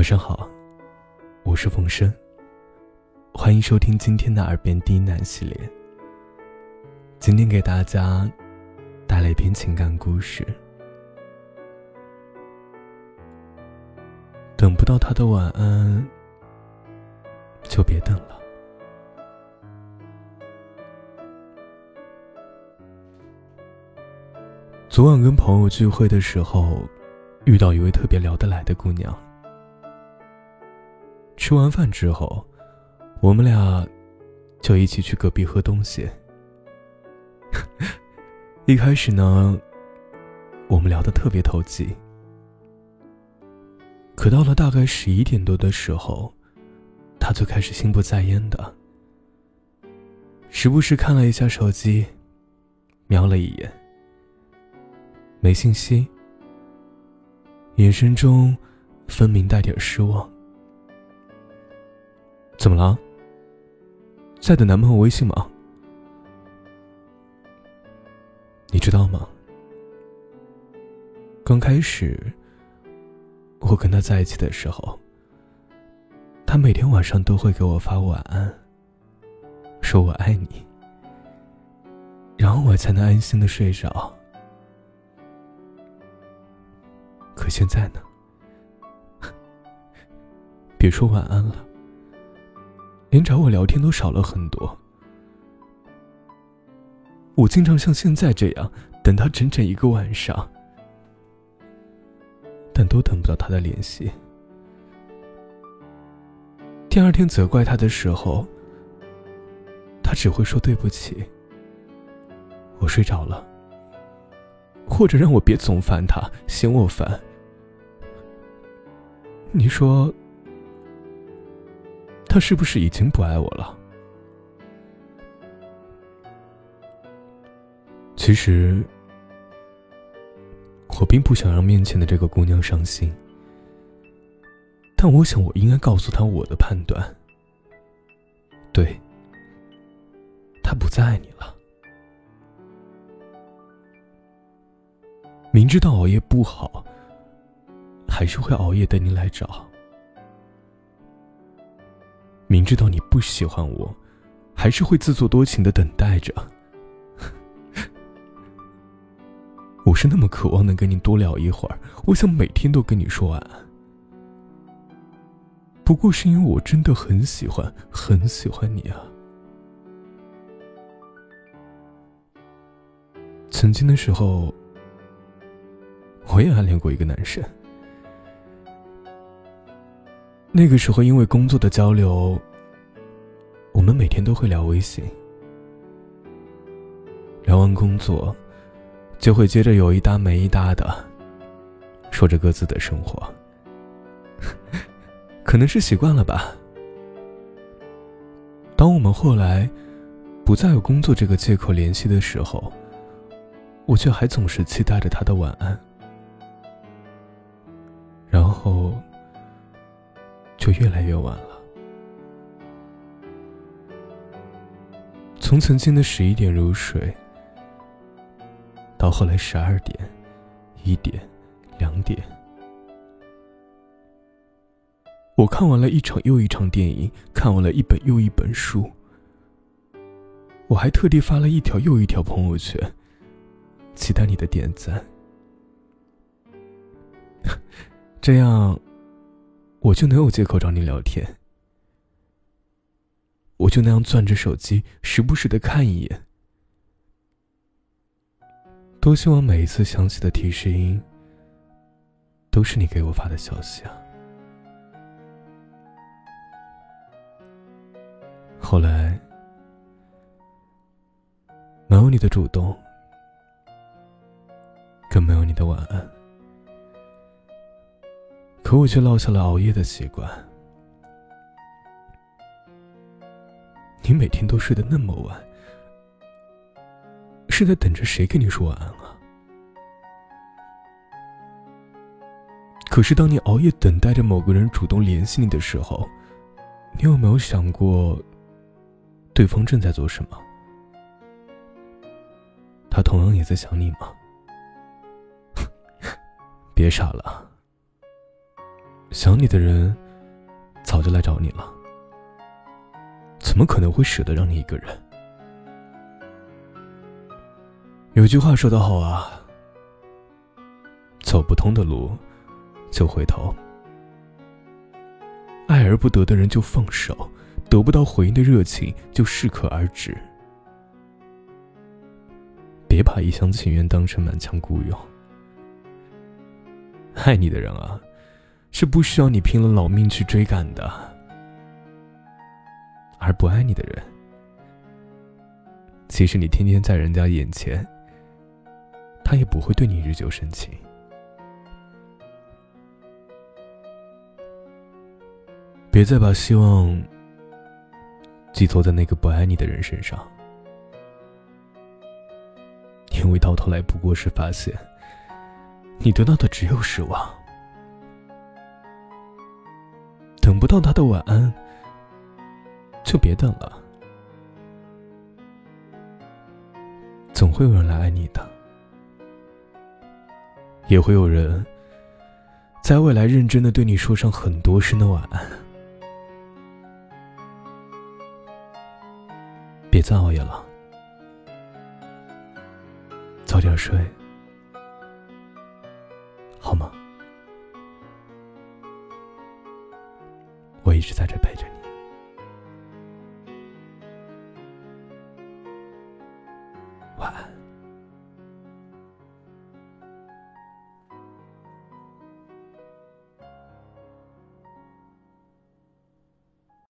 晚上好，我是冯生。欢迎收听今天的耳边低喃系列。今天给大家带来一篇情感故事。等不到他的晚安，就别等了。昨晚跟朋友聚会的时候，遇到一位特别聊得来的姑娘。吃完饭之后，我们俩就一起去隔壁喝东西。一开始呢，我们聊得特别投机，可到了大概十一点多的时候，他就开始心不在焉的，时不时看了一下手机，瞄了一眼，没信息，眼神中分明带点失望。怎么了？在等男朋友微信吗？你知道吗？刚开始我跟他在一起的时候，他每天晚上都会给我发晚安，说我爱你，然后我才能安心的睡着。可现在呢？别说晚安了。连找我聊天都少了很多，我经常像现在这样等他整整一个晚上，但都等不到他的联系。第二天责怪他的时候，他只会说对不起，我睡着了，或者让我别总烦他，嫌我烦。你说？他是不是已经不爱我了？其实，我并不想让面前的这个姑娘伤心，但我想我应该告诉她我的判断。对，他不再爱你了。明知道熬夜不好，还是会熬夜等你来找。明知道你不喜欢我，还是会自作多情的等待着。我是那么渴望能跟你多聊一会儿，我想每天都跟你说晚安。不过是因为我真的很喜欢，很喜欢你啊。曾经的时候，我也暗恋过一个男生。那个时候，因为工作的交流，我们每天都会聊微信。聊完工作，就会接着有一搭没一搭的说着各自的生活。可能是习惯了吧。当我们后来不再有工作这个借口联系的时候，我却还总是期待着他的晚安，然后。越来越晚了。从曾经的十一点入睡，到后来十二点、一点、两点，我看完了一场又一场电影，看完了一本又一本书，我还特地发了一条又一条朋友圈，期待你的点赞，这样。我就能有借口找你聊天，我就那样攥着手机，时不时的看一眼。多希望每一次响起的提示音，都是你给我发的消息啊！后来，没有你的主动，更没有你的晚安。可我却落下了熬夜的习惯。你每天都睡得那么晚，是在等着谁跟你说晚安啊？可是当你熬夜等待着某个人主动联系你的时候，你有没有想过，对方正在做什么？他同样也在想你吗？别傻了。想你的人早就来找你了，怎么可能会舍得让你一个人？有句话说得好啊，走不通的路就回头，爱而不得的人就放手，得不到回应的热情就适可而止。别把一厢情愿当成满腔孤勇，爱你的人啊。是不需要你拼了老命去追赶的，而不爱你的人，即使你天天在人家眼前，他也不会对你日久生情。别再把希望寄托在那个不爱你的人身上，因为到头来不过是发现，你得到的只有失望。等不到他的晚安，就别等了。总会有人来爱你的，也会有人在未来认真的对你说上很多声的晚安。别再熬夜了，早点睡，一直在这陪着你，晚安。